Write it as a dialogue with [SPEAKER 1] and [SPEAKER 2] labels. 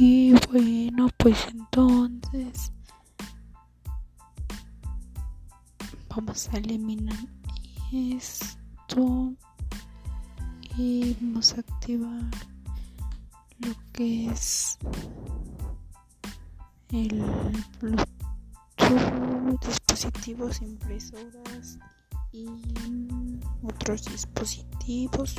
[SPEAKER 1] y Bueno, pues entonces vamos a eliminar esto y vamos a activar lo que es el Bluetooth, dispositivos impresoras y otros dispositivos.